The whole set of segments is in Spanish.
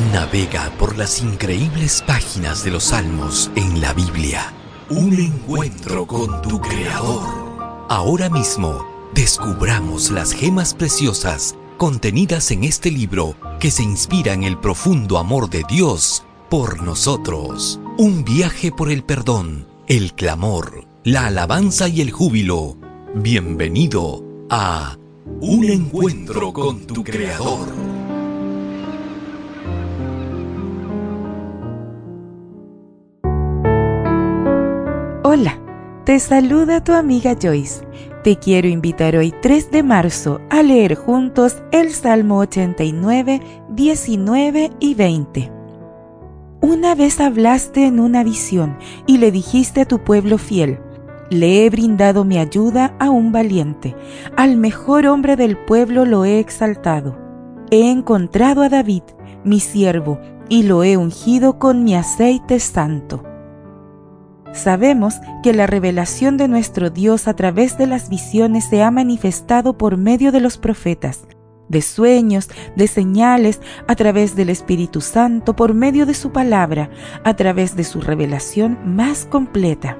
Navega por las increíbles páginas de los salmos en la Biblia. Un encuentro con tu Creador. Ahora mismo, descubramos las gemas preciosas contenidas en este libro que se inspira en el profundo amor de Dios por nosotros. Un viaje por el perdón, el clamor, la alabanza y el júbilo. Bienvenido a Un encuentro con tu Creador. Hola, te saluda tu amiga Joyce. Te quiero invitar hoy 3 de marzo a leer juntos el Salmo 89, 19 y 20. Una vez hablaste en una visión y le dijiste a tu pueblo fiel, le he brindado mi ayuda a un valiente, al mejor hombre del pueblo lo he exaltado. He encontrado a David, mi siervo, y lo he ungido con mi aceite santo. Sabemos que la revelación de nuestro Dios a través de las visiones se ha manifestado por medio de los profetas, de sueños, de señales, a través del Espíritu Santo, por medio de su palabra, a través de su revelación más completa.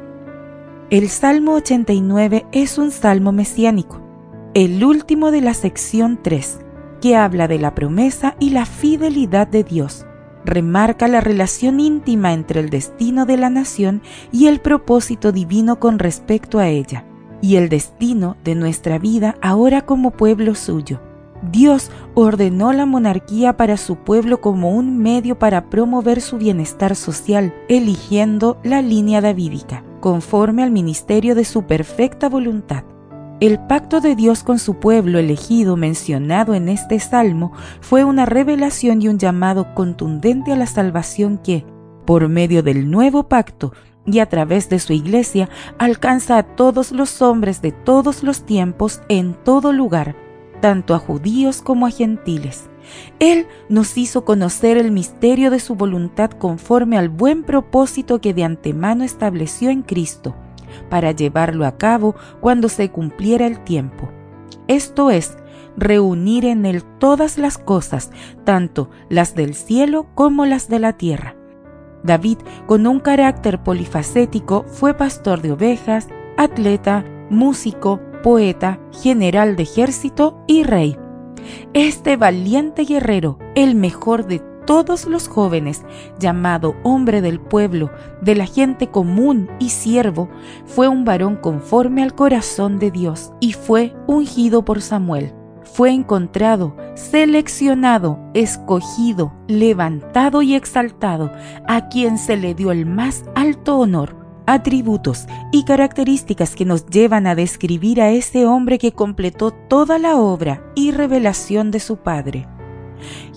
El Salmo 89 es un salmo mesiánico, el último de la sección 3, que habla de la promesa y la fidelidad de Dios remarca la relación íntima entre el destino de la nación y el propósito divino con respecto a ella, y el destino de nuestra vida ahora como pueblo suyo. Dios ordenó la monarquía para su pueblo como un medio para promover su bienestar social, eligiendo la línea davídica, conforme al ministerio de su perfecta voluntad. El pacto de Dios con su pueblo elegido mencionado en este salmo fue una revelación y un llamado contundente a la salvación que, por medio del nuevo pacto y a través de su iglesia, alcanza a todos los hombres de todos los tiempos en todo lugar, tanto a judíos como a gentiles. Él nos hizo conocer el misterio de su voluntad conforme al buen propósito que de antemano estableció en Cristo para llevarlo a cabo cuando se cumpliera el tiempo. Esto es, reunir en él todas las cosas, tanto las del cielo como las de la tierra. David, con un carácter polifacético, fue pastor de ovejas, atleta, músico, poeta, general de ejército y rey. Este valiente guerrero, el mejor de todos los jóvenes, llamado hombre del pueblo, de la gente común y siervo, fue un varón conforme al corazón de Dios y fue ungido por Samuel. Fue encontrado, seleccionado, escogido, levantado y exaltado, a quien se le dio el más alto honor atributos y características que nos llevan a describir a ese hombre que completó toda la obra y revelación de su Padre.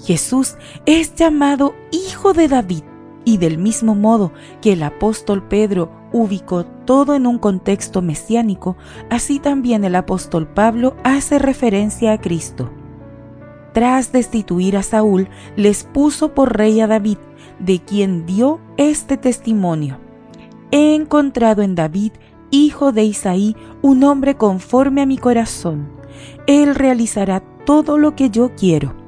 Jesús es llamado Hijo de David y del mismo modo que el apóstol Pedro ubicó todo en un contexto mesiánico, así también el apóstol Pablo hace referencia a Cristo. Tras destituir a Saúl, les puso por rey a David, de quien dio este testimonio. He encontrado en David, hijo de Isaí, un hombre conforme a mi corazón. Él realizará todo lo que yo quiero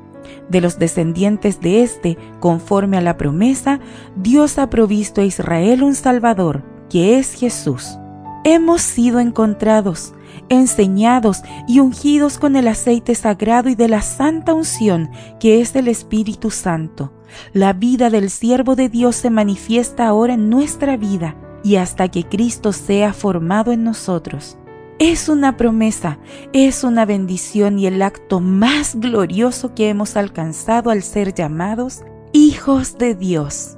de los descendientes de éste, conforme a la promesa, Dios ha provisto a Israel un Salvador, que es Jesús. Hemos sido encontrados, enseñados y ungidos con el aceite sagrado y de la santa unción, que es el Espíritu Santo. La vida del siervo de Dios se manifiesta ahora en nuestra vida y hasta que Cristo sea formado en nosotros. Es una promesa, es una bendición y el acto más glorioso que hemos alcanzado al ser llamados hijos de Dios.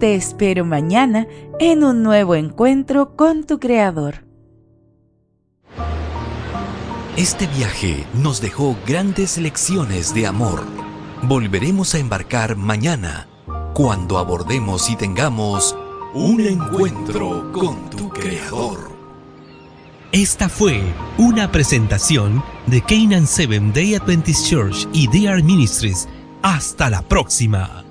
Te espero mañana en un nuevo encuentro con tu Creador. Este viaje nos dejó grandes lecciones de amor. Volveremos a embarcar mañana cuando abordemos y tengamos un encuentro con tu Creador. Esta fue una presentación de Canaan Seven Day Adventist Church y DR Ministries. Hasta la próxima.